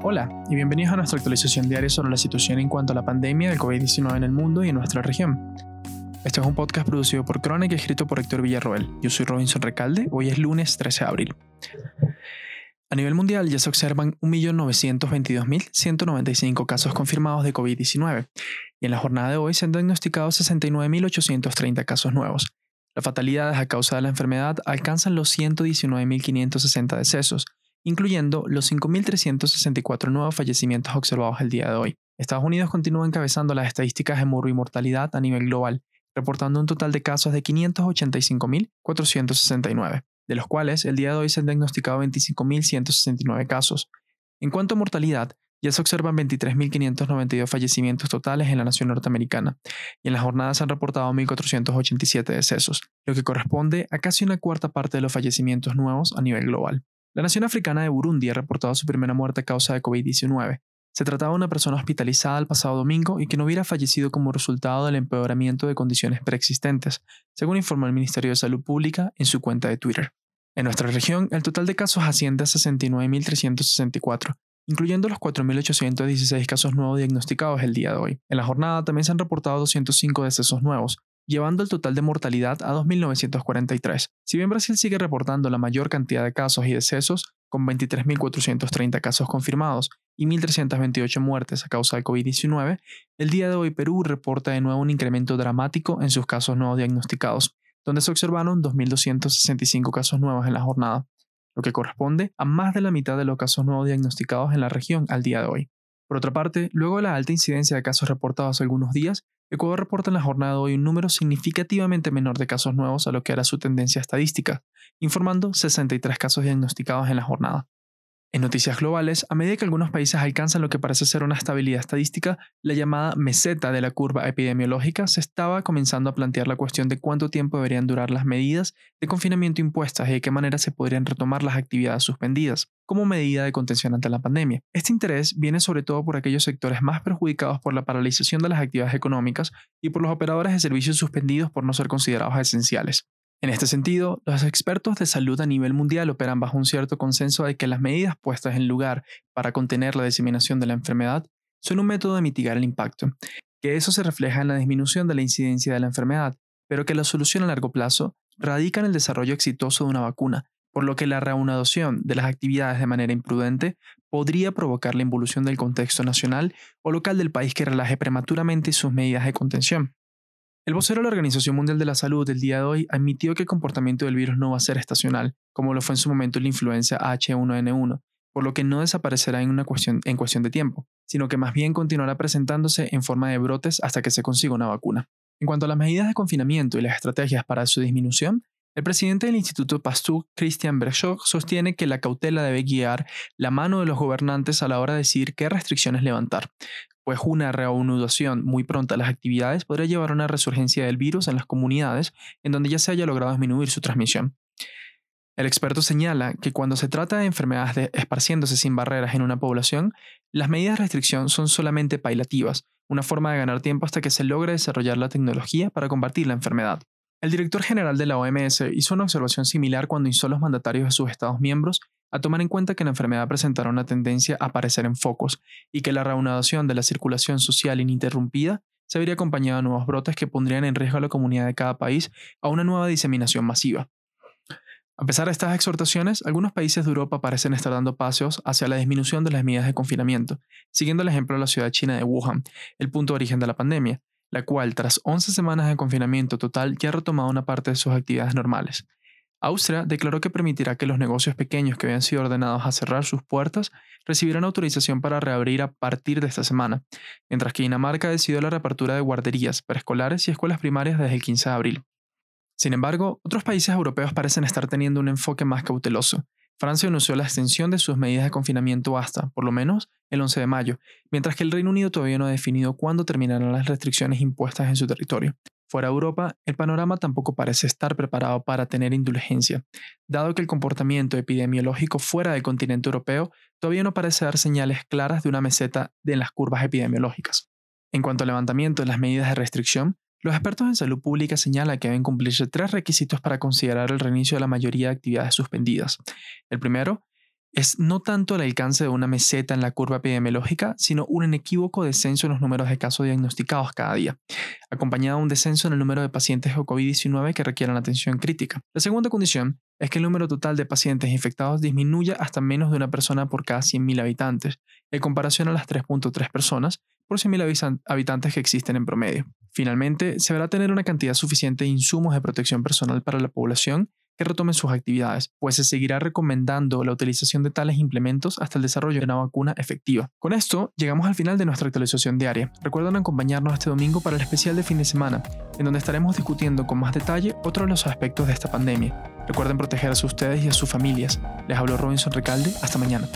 Hola y bienvenidos a nuestra actualización diaria sobre la situación en cuanto a la pandemia del COVID-19 en el mundo y en nuestra región. Este es un podcast producido por Chronic y escrito por Héctor Villarroel. Yo soy Robinson Recalde, hoy es lunes 13 de abril. A nivel mundial ya se observan 1.922.195 casos confirmados de COVID-19 y en la jornada de hoy se han diagnosticado 69.830 casos nuevos. Las fatalidades a causa de la enfermedad alcanzan los 119.560 decesos, incluyendo los 5.364 nuevos fallecimientos observados el día de hoy. Estados Unidos continúa encabezando las estadísticas de mortalidad a nivel global, reportando un total de casos de 585.469, de los cuales el día de hoy se han diagnosticado 25.169 casos. En cuanto a mortalidad, ya se observan 23.592 fallecimientos totales en la nación norteamericana, y en la jornada se han reportado 1.487 decesos, lo que corresponde a casi una cuarta parte de los fallecimientos nuevos a nivel global. La nación africana de Burundi ha reportado su primera muerte a causa de COVID-19. Se trataba de una persona hospitalizada el pasado domingo y que no hubiera fallecido como resultado del empeoramiento de condiciones preexistentes, según informó el Ministerio de Salud Pública en su cuenta de Twitter. En nuestra región, el total de casos asciende a 69.364, incluyendo los 4.816 casos nuevos diagnosticados el día de hoy. En la jornada también se han reportado 205 decesos nuevos, llevando el total de mortalidad a 2.943. Si bien Brasil sigue reportando la mayor cantidad de casos y decesos, con 23.430 casos confirmados y 1.328 muertes a causa de COVID-19, el día de hoy Perú reporta de nuevo un incremento dramático en sus casos nuevos diagnosticados, donde se observaron 2.265 casos nuevos en la jornada lo que corresponde a más de la mitad de los casos nuevos diagnosticados en la región al día de hoy. Por otra parte, luego de la alta incidencia de casos reportados hace algunos días, Ecuador reporta en la jornada hoy un número significativamente menor de casos nuevos a lo que era su tendencia estadística, informando 63 casos diagnosticados en la jornada. En noticias globales, a medida que algunos países alcanzan lo que parece ser una estabilidad estadística, la llamada meseta de la curva epidemiológica se estaba comenzando a plantear la cuestión de cuánto tiempo deberían durar las medidas de confinamiento impuestas y de qué manera se podrían retomar las actividades suspendidas, como medida de contención ante la pandemia. Este interés viene sobre todo por aquellos sectores más perjudicados por la paralización de las actividades económicas y por los operadores de servicios suspendidos por no ser considerados esenciales. En este sentido, los expertos de salud a nivel mundial operan bajo un cierto consenso de que las medidas puestas en lugar para contener la diseminación de la enfermedad son un método de mitigar el impacto, que eso se refleja en la disminución de la incidencia de la enfermedad, pero que la solución a largo plazo radica en el desarrollo exitoso de una vacuna, por lo que la reanudación de las actividades de manera imprudente podría provocar la involución del contexto nacional o local del país que relaje prematuramente sus medidas de contención. El vocero de la Organización Mundial de la Salud del día de hoy admitió que el comportamiento del virus no va a ser estacional, como lo fue en su momento la influencia H1N1, por lo que no desaparecerá en, una cuestión, de tiempo, sino que más bien continuará presentándose en forma de brotes hasta que se consiga una vacuna. En cuanto a las medidas de confinamiento y las estrategias para su disminución, el presidente del Instituto Pasteur, Christian Berchoch, sostiene que la cautela debe guiar la mano de los gobernantes a la hora de decidir qué restricciones levantar, pues una reanudación muy pronta de las actividades podría llevar a una resurgencia del virus en las comunidades en donde ya se haya logrado disminuir su transmisión. El experto señala que cuando se trata de enfermedades esparciéndose sin barreras en una población, las medidas de restricción son solamente pailativas, una forma de ganar tiempo hasta que se logre desarrollar la tecnología para combatir la enfermedad. El director general de la OMS hizo una observación similar cuando hizo los mandatarios de sus Estados miembros a tomar en cuenta que la enfermedad presentará una tendencia a aparecer en focos y que la reanudación de la circulación social ininterrumpida se vería acompañada de nuevos brotes que pondrían en riesgo a la comunidad de cada país a una nueva diseminación masiva. A pesar de estas exhortaciones, algunos países de Europa parecen estar dando pasos hacia la disminución de las medidas de confinamiento, siguiendo el ejemplo de la ciudad china de Wuhan, el punto de origen de la pandemia, la cual, tras 11 semanas de confinamiento total, ya ha retomado una parte de sus actividades normales. Austria declaró que permitirá que los negocios pequeños que habían sido ordenados a cerrar sus puertas recibieran autorización para reabrir a partir de esta semana, mientras que Dinamarca decidió la reapertura de guarderías, preescolares y escuelas primarias desde el 15 de abril. Sin embargo, otros países europeos parecen estar teniendo un enfoque más cauteloso. Francia anunció la extensión de sus medidas de confinamiento hasta, por lo menos, el 11 de mayo, mientras que el Reino Unido todavía no ha definido cuándo terminarán las restricciones impuestas en su territorio. Fuera de Europa, el panorama tampoco parece estar preparado para tener indulgencia, dado que el comportamiento epidemiológico fuera del continente europeo todavía no parece dar señales claras de una meseta de las curvas epidemiológicas. En cuanto al levantamiento de las medidas de restricción, los expertos en salud pública señalan que deben cumplirse tres requisitos para considerar el reinicio de la mayoría de actividades suspendidas. El primero es no tanto el alcance de una meseta en la curva epidemiológica, sino un inequívoco descenso en los números de casos diagnosticados cada día, acompañado de un descenso en el número de pacientes de COVID-19 que requieran atención crítica. La segunda condición es que el número total de pacientes infectados disminuya hasta menos de una persona por cada 100.000 habitantes, en comparación a las 3.3 personas por 100.000 habitantes que existen en promedio. Finalmente, se deberá tener una cantidad suficiente de insumos de protección personal para la población que retomen sus actividades, pues se seguirá recomendando la utilización de tales implementos hasta el desarrollo de una vacuna efectiva. Con esto, llegamos al final de nuestra actualización diaria. Recuerden acompañarnos este domingo para el especial de fin de semana, en donde estaremos discutiendo con más detalle otros de los aspectos de esta pandemia. Recuerden protegerse a ustedes y a sus familias. Les habló Robinson Recalde. Hasta mañana.